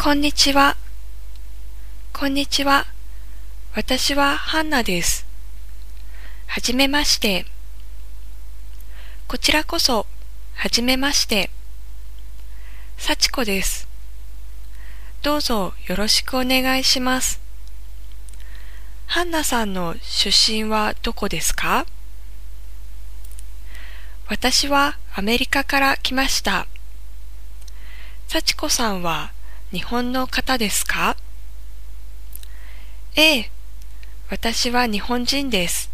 こんにちは。こんにちは。私はハンナです。はじめまして。こちらこそ、はじめまして。幸子です。どうぞよろしくお願いします。ハンナさんの出身はどこですか？私はアメリカから来ました。幸子さんは日本の方ですか？ええ、私は日本人です。